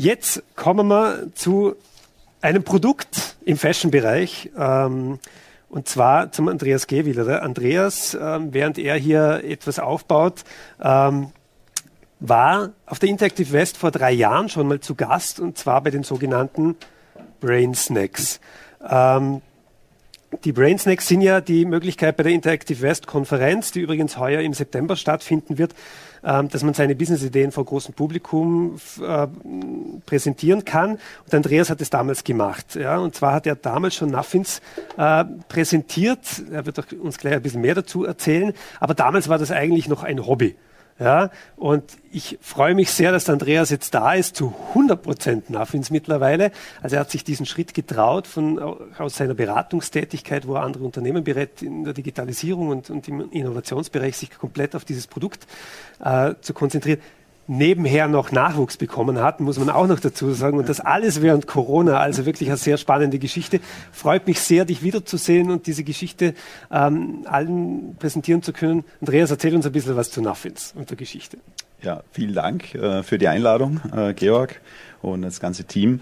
Jetzt kommen wir zu einem Produkt im Fashion-Bereich. Ähm, und zwar zum Andreas Gehwiller. Andreas, ähm, während er hier etwas aufbaut, ähm, war auf der Interactive West vor drei Jahren schon mal zu Gast und zwar bei den sogenannten Brain Snacks. Ähm, die Brain Snacks sind ja die Möglichkeit bei der Interactive West Konferenz, die übrigens heuer im September stattfinden wird, ähm, dass man seine Businessideen vor großem Publikum äh, präsentieren kann. Und Andreas hat es damals gemacht. Ja? Und zwar hat er damals schon Nuffins äh, präsentiert. Er wird uns gleich ein bisschen mehr dazu erzählen. Aber damals war das eigentlich noch ein Hobby. Ja, und ich freue mich sehr, dass Andreas jetzt da ist, zu 100 Prozent Nuffins mittlerweile. Also er hat sich diesen Schritt getraut, von, aus seiner Beratungstätigkeit, wo er andere Unternehmen berät, in der Digitalisierung und, und im Innovationsbereich sich komplett auf dieses Produkt äh, zu konzentrieren nebenher noch Nachwuchs bekommen hat, muss man auch noch dazu sagen. Und das alles während Corona, also wirklich eine sehr spannende Geschichte. Freut mich sehr, dich wiederzusehen und diese Geschichte ähm, allen präsentieren zu können. Andreas, erzähl uns ein bisschen was zu Nuffins und der Geschichte. Ja, vielen Dank äh, für die Einladung, äh, Georg und das ganze Team.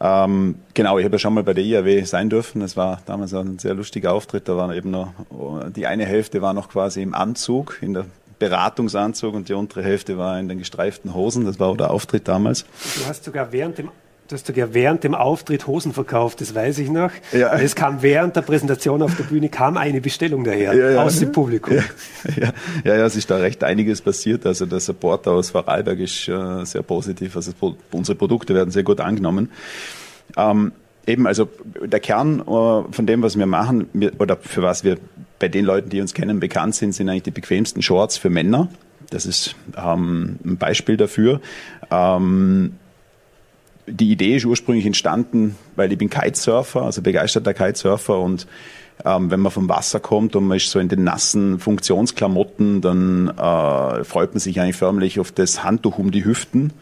Ähm, genau, ich habe ja schon mal bei der IAW sein dürfen. Das war damals ein sehr lustiger Auftritt. Da war eben noch, die eine Hälfte war noch quasi im Anzug in der Beratungsanzug und die untere Hälfte war in den gestreiften Hosen. Das war auch der Auftritt damals. Du hast sogar während dem Du hast sogar während dem Auftritt Hosen verkauft, das weiß ich noch. Ja. Es kam während der Präsentation auf der Bühne kam eine Bestellung daher ja, ja. aus dem Publikum. Ja, ja, ja, es ist da recht einiges passiert. Also der Support aus Vorarlberg ist äh, sehr positiv. Also unsere Produkte werden sehr gut angenommen. Ähm, eben, also der Kern äh, von dem, was wir machen, oder für was wir bei den Leuten, die uns kennen, bekannt sind, sind eigentlich die bequemsten Shorts für Männer. Das ist ähm, ein Beispiel dafür. Ähm, die Idee ist ursprünglich entstanden, weil ich bin Kitesurfer, also begeisterter Kitesurfer und ähm, wenn man vom Wasser kommt und man ist so in den nassen Funktionsklamotten, dann äh, freut man sich eigentlich förmlich auf das Handtuch um die Hüften.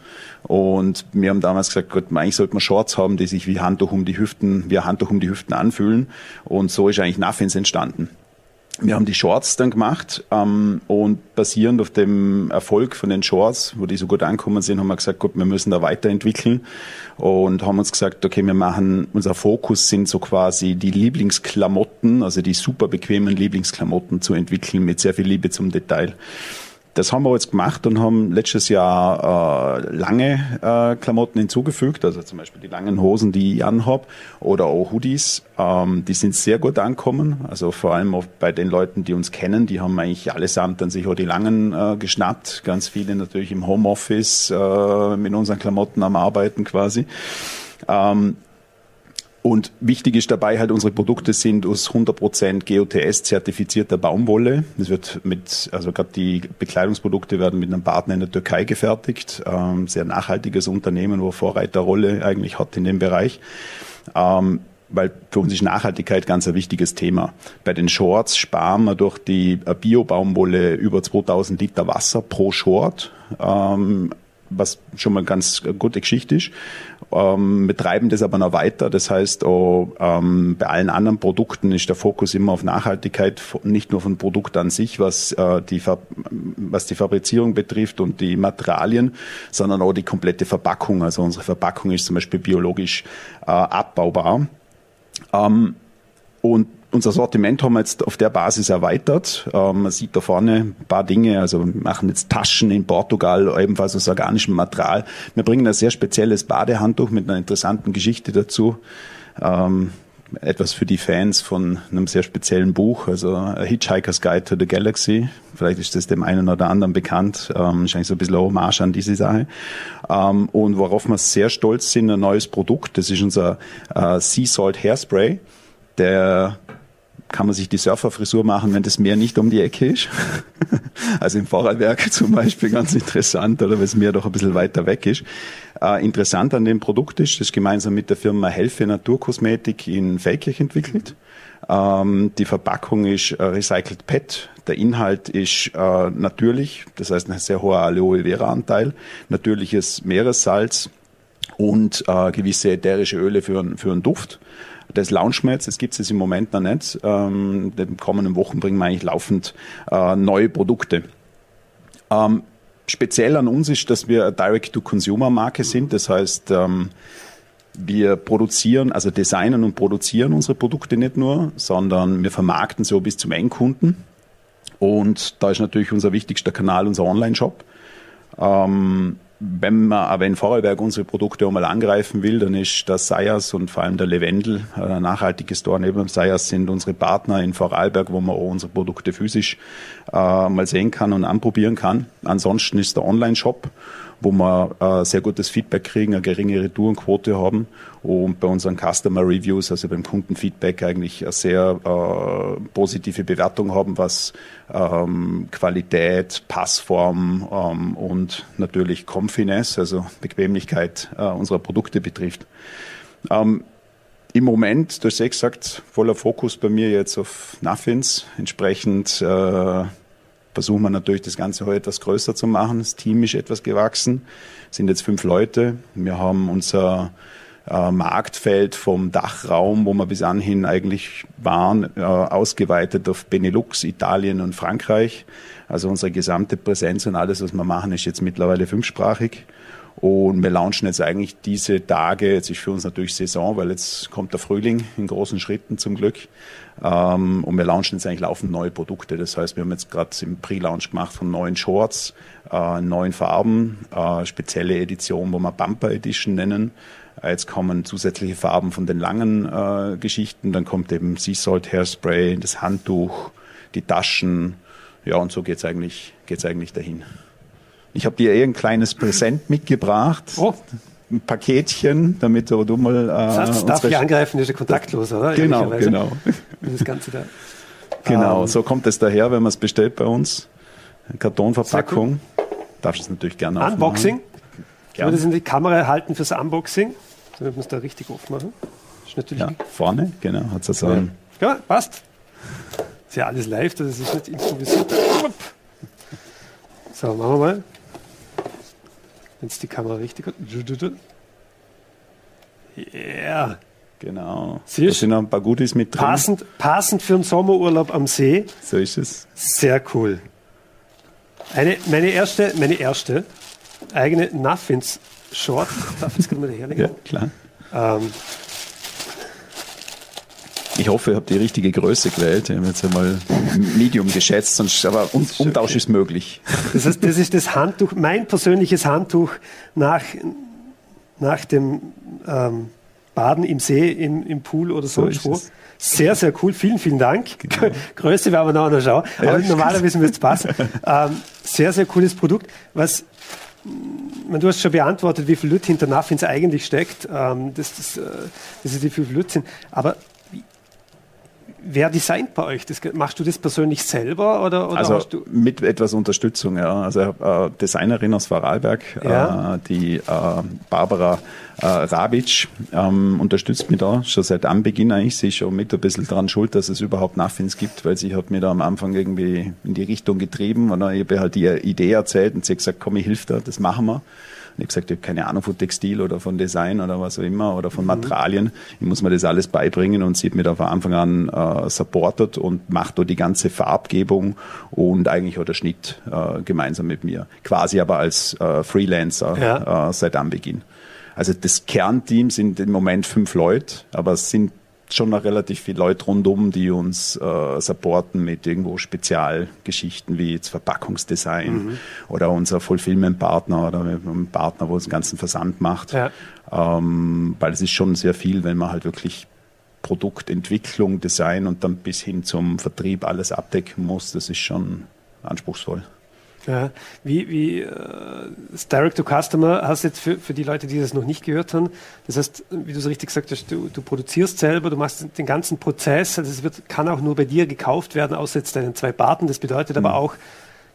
Und wir haben damals gesagt, Gott, eigentlich sollte man Shorts haben, die sich wie Handtuch um die Hüften, wie ein Handtuch um die Hüften anfühlen. Und so ist eigentlich Nuffins entstanden. Wir haben die Shorts dann gemacht ähm, und basierend auf dem Erfolg von den Shorts, wo die so gut angekommen sind, haben wir gesagt, gut, wir müssen da weiterentwickeln und haben uns gesagt, okay, wir machen, unser Fokus sind so quasi die Lieblingsklamotten, also die super bequemen Lieblingsklamotten zu entwickeln mit sehr viel Liebe zum Detail. Das haben wir jetzt gemacht und haben letztes Jahr äh, lange äh, Klamotten hinzugefügt, also zum Beispiel die langen Hosen, die ich anhab, oder auch Hoodies. Ähm, die sind sehr gut ankommen, also vor allem auch bei den Leuten, die uns kennen, die haben eigentlich allesamt dann sich auch die langen äh, geschnappt. Ganz viele natürlich im Homeoffice äh, mit unseren Klamotten am Arbeiten quasi. Ähm, und wichtig ist dabei halt, unsere Produkte sind aus 100% GOTS-zertifizierter Baumwolle. Das wird mit, also gerade die Bekleidungsprodukte werden mit einem Partner in der Türkei gefertigt. Ähm, sehr nachhaltiges Unternehmen, wo Vorreiterrolle eigentlich hat in dem Bereich. Ähm, weil für uns ist Nachhaltigkeit ganz ein wichtiges Thema. Bei den Shorts sparen wir durch die Bio-Baumwolle über 2000 Liter Wasser pro Short. Ähm, was schon mal ganz gute Geschichte ist. Ähm, betreiben das aber noch weiter. Das heißt, auch, ähm, bei allen anderen Produkten ist der Fokus immer auf Nachhaltigkeit, nicht nur von Produkt an sich, was, äh, die, was die Fabrizierung betrifft und die Materialien, sondern auch die komplette Verpackung. Also unsere Verpackung ist zum Beispiel biologisch äh, abbaubar. Ähm, und unser Sortiment haben wir jetzt auf der Basis erweitert. Ähm, man sieht da vorne ein paar Dinge. Also wir machen jetzt Taschen in Portugal, ebenfalls aus organischem Material. Wir bringen ein sehr spezielles Badehandtuch mit einer interessanten Geschichte dazu. Ähm, etwas für die Fans von einem sehr speziellen Buch, also A Hitchhiker's Guide to the Galaxy. Vielleicht ist das dem einen oder anderen bekannt. Ähm, eigentlich so ein bisschen Hommage an diese Sache. Ähm, und worauf wir sehr stolz sind, ein neues Produkt. Das ist unser äh, Sea Salt Hairspray. Der kann man sich die Surferfrisur machen, wenn das Meer nicht um die Ecke ist. also im Vorarlberg zum Beispiel ganz interessant, oder wenn das Meer doch ein bisschen weiter weg ist. Äh, interessant an dem Produkt ist, das gemeinsam mit der Firma Helfe Naturkosmetik in Feldkirch entwickelt. Ähm, die Verpackung ist äh, Recycled PET. Der Inhalt ist äh, natürlich, das heißt ein sehr hoher Aloe Vera Anteil, natürliches Meeressalz und äh, gewisse ätherische Öle für, für einen Duft das Launchmats, das gibt es im Moment noch nicht. Ähm, in den kommenden Wochen bringen wir eigentlich laufend äh, neue Produkte. Ähm, speziell an uns ist, dass wir Direct-to-Consumer-Marke sind. Das heißt, ähm, wir produzieren, also designen und produzieren unsere Produkte nicht nur, sondern wir vermarkten so bis zum Endkunden. Und da ist natürlich unser wichtigster Kanal unser Online-Shop. Ähm, wenn man aber in Vorarlberg unsere Produkte einmal angreifen will, dann ist das Sayas und vor allem der Levendel, ein nachhaltiges Store neben dem Sayas, sind unsere Partner in Vorarlberg, wo man auch unsere Produkte physisch äh, mal sehen kann und anprobieren kann. Ansonsten ist der Online-Shop wo wir äh, sehr gutes Feedback kriegen, eine geringe Retourenquote haben und bei unseren Customer Reviews, also beim Kundenfeedback eigentlich eine sehr äh, positive Bewertung haben, was ähm, Qualität, Passform ähm, und natürlich Confiness, also Bequemlichkeit äh, unserer Produkte betrifft. Ähm, im Moment, du hast ja gesagt, voller Fokus bei mir jetzt auf Nuffins. Entsprechend äh, versuchen wir natürlich das Ganze heute etwas größer zu machen. Das Team ist etwas gewachsen, sind jetzt fünf Leute. Wir haben unser äh, Marktfeld vom Dachraum, wo wir bis anhin eigentlich waren, äh, ausgeweitet auf Benelux, Italien und Frankreich. Also unsere gesamte Präsenz und alles, was wir machen, ist jetzt mittlerweile fünfsprachig. Und wir launchen jetzt eigentlich diese Tage, jetzt ist für uns natürlich Saison, weil jetzt kommt der Frühling in großen Schritten zum Glück. Ähm, und wir launchen jetzt eigentlich laufend neue Produkte. Das heißt, wir haben jetzt gerade im Pre-Launch gemacht von neuen Shorts, äh, neuen Farben, äh, spezielle Edition, wo wir Bumper Edition nennen. Äh, jetzt kommen zusätzliche Farben von den langen Geschichten. Dann kommt eben Sea Salt Hairspray, das Handtuch, die Taschen. Ja, und so geht's eigentlich, geht's eigentlich dahin. Ich habe dir eh ein kleines Präsent mitgebracht. Oh. Ein Paketchen, damit du, du mal. Äh, das darf ich angreifen, ist ja kontaktlos, oder? Genau, genau. Das Ganze da. Genau, um, so kommt es daher, wenn man es bestellt bei uns. Eine Kartonverpackung. Cool. Darfst du es natürlich gerne aufmachen. Unboxing. Gerne. Das in die Kamera halten fürs Unboxing, damit wir es da richtig aufmachen. Ist natürlich ja, vorne, genau, hat es so ja. ja, passt. Ist ja alles live, das ist nicht improvisiert. So, machen wir mal wenn es die Kamera richtig hat. Ja. Genau. Siehst, da sind noch ein paar Goodies mit drin. Passend, passend für einen Sommerurlaub am See. So ist es. Sehr cool. Eine, meine erste, meine erste eigene Nuffins Short. Darf ich das mal herlegen? Ja, klar. Ähm, ich hoffe, ihr habt die richtige Größe gewählt. Ich habe jetzt einmal Medium geschätzt, sonst, aber um, Umtausch okay. ist möglich. Das heißt, das ist das Handtuch, mein persönliches Handtuch nach, nach dem ähm, Baden im See, im, im Pool oder so wo. Sehr, sehr cool. Vielen, vielen Dank. Genau. Größe werden wir noch schauen. Aber ja, normalerweise müsste es passen. ähm, sehr, sehr cooles Produkt. Was du hast schon beantwortet, wie viel Lüt hinter Nuffins eigentlich steckt. Ähm, das, das, äh, das ist die viel Lüt sind. Aber Wer designt bei euch? Das, machst du das persönlich selber oder, oder also mit etwas Unterstützung, ja. Also äh, Designerin aus Vorarlberg, ja. äh, die äh, Barbara äh, Rabic ähm, unterstützt mich da schon seit Anbeginn eigentlich. Sie ist schon mit ein bisschen daran schuld, dass es überhaupt Muffins gibt, weil sie hat mir da am Anfang irgendwie in die Richtung getrieben und dann habe ich halt die Idee erzählt und sie hat gesagt, komm, ich hilf dir, das machen wir. Und ich gesagt, ich habe keine Ahnung von Textil oder von Design oder was auch immer oder von mhm. Materialien. Ich muss mir das alles beibringen und sie hat mir da von Anfang an äh, supportet und macht da die ganze Farbgebung und eigentlich auch der Schnitt äh, gemeinsam mit mir. Quasi aber als äh, Freelancer ja. äh, seit Anbeginn. Also das Kernteam sind im Moment fünf Leute, aber es sind schon noch relativ viele Leute rundum, die uns äh, supporten mit irgendwo Spezialgeschichten wie jetzt Verpackungsdesign mhm. oder unser Fulfillment-Partner oder ein Partner, wo es den ganzen Versand macht. Ja. Ähm, weil es ist schon sehr viel, wenn man halt wirklich Produktentwicklung, Design und dann bis hin zum Vertrieb alles abdecken muss. Das ist schon anspruchsvoll. Ja, wie, wie äh, das Direct to Customer hast jetzt für, für die Leute, die das noch nicht gehört haben, das heißt, wie du so richtig gesagt hast, du, du produzierst selber, du machst den ganzen Prozess, also es wird, kann auch nur bei dir gekauft werden, außer jetzt deinen zwei Partnern. Das bedeutet mhm. aber auch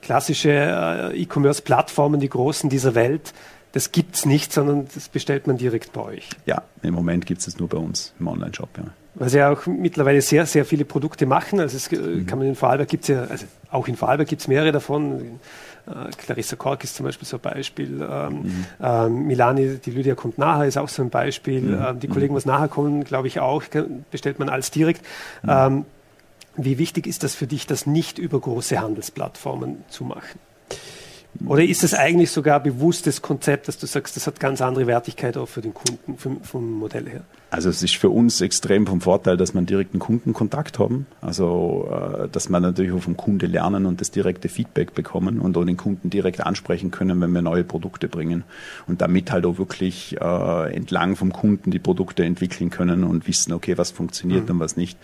klassische äh, E-Commerce-Plattformen, die großen dieser Welt, das gibt's nicht, sondern das bestellt man direkt bei euch. Ja, im Moment gibt es es nur bei uns im Online-Shop, ja. Weil sie ja auch mittlerweile sehr, sehr viele Produkte machen. Also es mhm. kann man in Vorarlberg gibt es ja, also auch in Vorarlberg gibt es mehrere davon. Äh, Clarissa Kork ist zum Beispiel so ein Beispiel. Ähm, mhm. ähm, Milani, die Lydia kommt nachher, ist auch so ein Beispiel. Mhm. Ähm, die Kollegen, was nachher kommen, glaube ich auch, bestellt man als direkt. Mhm. Ähm, wie wichtig ist das für dich, das nicht über große Handelsplattformen zu machen? Oder ist es eigentlich sogar bewusstes Konzept, dass du sagst, das hat ganz andere Wertigkeit auch für den Kunden vom, vom Modell her? Also es ist für uns extrem vom Vorteil, dass man direkten Kundenkontakt haben. Also äh, dass man natürlich auch vom Kunde lernen und das direkte Feedback bekommen und auch den Kunden direkt ansprechen können, wenn wir neue Produkte bringen. Und damit halt auch wirklich äh, entlang vom Kunden die Produkte entwickeln können und wissen, okay, was funktioniert mhm. und was nicht.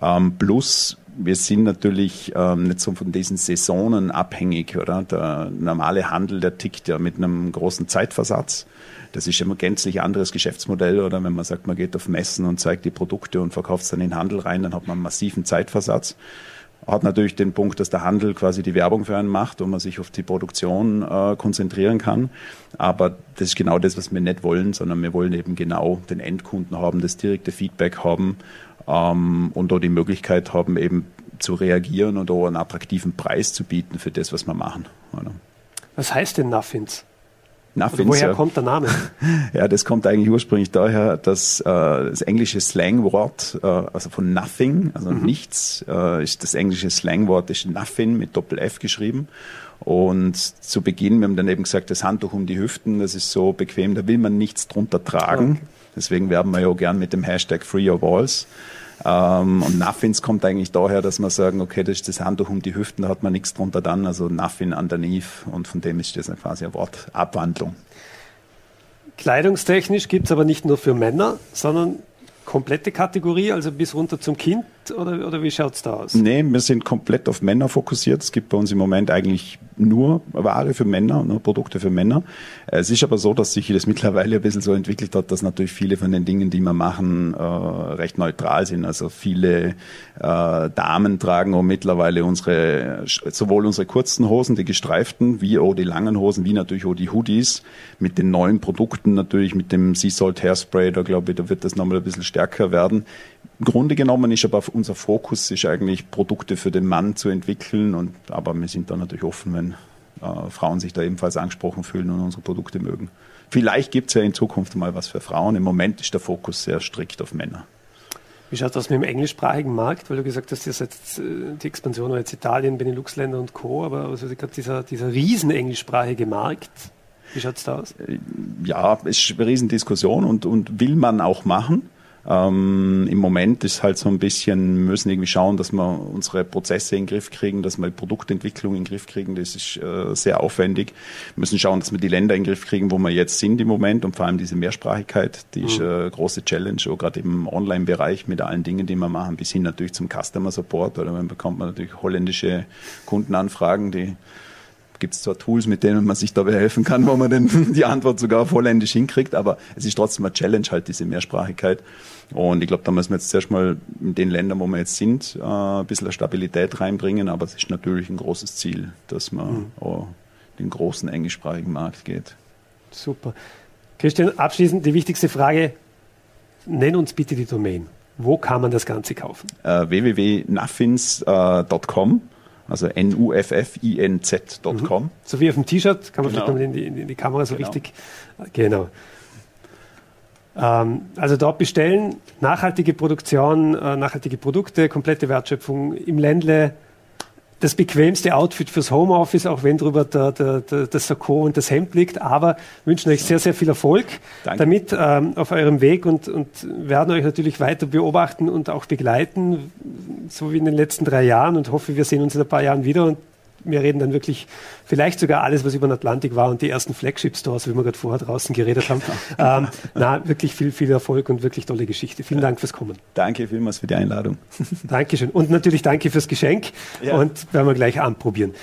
Ähm, plus wir sind natürlich ähm, nicht so von diesen Saisonen abhängig, oder? Der normale Handel, der tickt ja mit einem großen Zeitversatz. Das ist immer ein gänzlich anderes Geschäftsmodell, oder wenn man sagt, man geht auf Messen und zeigt die Produkte und verkauft es dann in den Handel rein, dann hat man einen massiven Zeitversatz. Hat natürlich den Punkt, dass der Handel quasi die Werbung für einen macht und man sich auf die Produktion äh, konzentrieren kann. Aber das ist genau das, was wir nicht wollen, sondern wir wollen eben genau den Endkunden haben, das direkte Feedback haben ähm, und auch die Möglichkeit haben, eben zu reagieren und auch einen attraktiven Preis zu bieten für das, was wir machen. Oder? Was heißt denn Nuffins? Nothing, woher ja. kommt der Name? Ja, das kommt eigentlich ursprünglich daher, dass äh, das englische Slangwort, äh, also von nothing, also mhm. nichts, äh, ist das englische Slangwort ist nothing mit Doppel F geschrieben. Und zu Beginn, wir haben dann eben gesagt, das Handtuch um die Hüften, das ist so bequem, da will man nichts drunter tragen. Okay. Deswegen werben wir ja auch gern mit dem Hashtag Free Your Walls. Ähm, und Nuffins kommt eigentlich daher, dass wir sagen, okay, das ist das Handtuch um die Hüften, da hat man nichts drunter dann, also Nuffin underneath und von dem ist das quasi eine Wortabwandlung. Kleidungstechnisch gibt es aber nicht nur für Männer, sondern komplette Kategorie, also bis runter zum Kind oder, oder wie schaut es da aus? Nee, wir sind komplett auf Männer fokussiert. Es gibt bei uns im Moment eigentlich nur Ware für Männer, nur Produkte für Männer. Es ist aber so, dass sich das mittlerweile ein bisschen so entwickelt hat, dass natürlich viele von den Dingen, die wir machen, äh, recht neutral sind. Also viele äh, Damen tragen auch mittlerweile unsere, sowohl unsere kurzen Hosen, die gestreiften, wie auch die langen Hosen, wie natürlich auch die Hoodies mit den neuen Produkten, natürlich mit dem Sea Salt Hairspray, da glaube ich, da wird das nochmal ein bisschen stärker werden. Im Grunde genommen ist aber unser Fokus ist eigentlich Produkte für den Mann zu entwickeln und aber wir sind da natürlich offen, wenn äh, Frauen sich da ebenfalls angesprochen fühlen und unsere Produkte mögen. Vielleicht gibt es ja in Zukunft mal was für Frauen. Im Moment ist der Fokus sehr strikt auf Männer. Wie schaut das mit dem englischsprachigen Markt? Weil du gesagt hast, jetzt äh, die Expansion war jetzt Italien, Benelux-Länder und Co., aber also gerade dieser, dieser riesen englischsprachige Markt, wie schaut es da aus? Äh, ja, es ist eine Riesendiskussion und, und will man auch machen. Ähm, Im Moment ist halt so ein bisschen, müssen irgendwie schauen, dass wir unsere Prozesse in den Griff kriegen, dass wir die Produktentwicklung in den Griff kriegen. Das ist äh, sehr aufwendig. Wir müssen schauen, dass wir die Länder in den Griff kriegen, wo wir jetzt sind im Moment und vor allem diese Mehrsprachigkeit, die mhm. ist eine äh, große Challenge, auch gerade im Online-Bereich mit allen Dingen, die wir machen, bis hin natürlich zum Customer Support oder dann bekommt man natürlich holländische Kundenanfragen, die gibt es zwar Tools, mit denen man sich dabei helfen kann, wo man denn die Antwort sogar auf Holländisch hinkriegt, aber es ist trotzdem eine Challenge halt, diese Mehrsprachigkeit. Und ich glaube, da müssen wir jetzt zuerst mal in den Ländern, wo wir jetzt sind, äh, ein bisschen Stabilität reinbringen, aber es ist natürlich ein großes Ziel, dass man mhm. auch den großen englischsprachigen Markt geht. Super. Christian, abschließend die wichtigste Frage. Nenn uns bitte die Domain. Wo kann man das Ganze kaufen? Äh, www.nuffins.com also N-U-F-F-I-N-Z.com. Mhm. So wie auf dem T-Shirt, kann man genau. vielleicht in die, in die Kamera so genau. richtig. Genau. Ähm, also dort bestellen, nachhaltige Produktion, äh, nachhaltige Produkte, komplette Wertschöpfung im Ländle das bequemste Outfit fürs Homeoffice, auch wenn drüber der, der, der, das Sakko und das Hemd liegt. Aber wünschen euch sehr, sehr viel Erfolg Danke. damit ähm, auf eurem Weg und, und werden euch natürlich weiter beobachten und auch begleiten, so wie in den letzten drei Jahren und hoffe, wir sehen uns in ein paar Jahren wieder und wir reden dann wirklich vielleicht sogar alles, was über den Atlantik war und die ersten Flagship-Stores, wie wir gerade vorher draußen geredet haben. ähm, na, wirklich viel, viel Erfolg und wirklich tolle Geschichte. Vielen Dank fürs Kommen. Danke vielmals für die Einladung. Dankeschön. Und natürlich danke fürs Geschenk ja. und werden wir gleich anprobieren.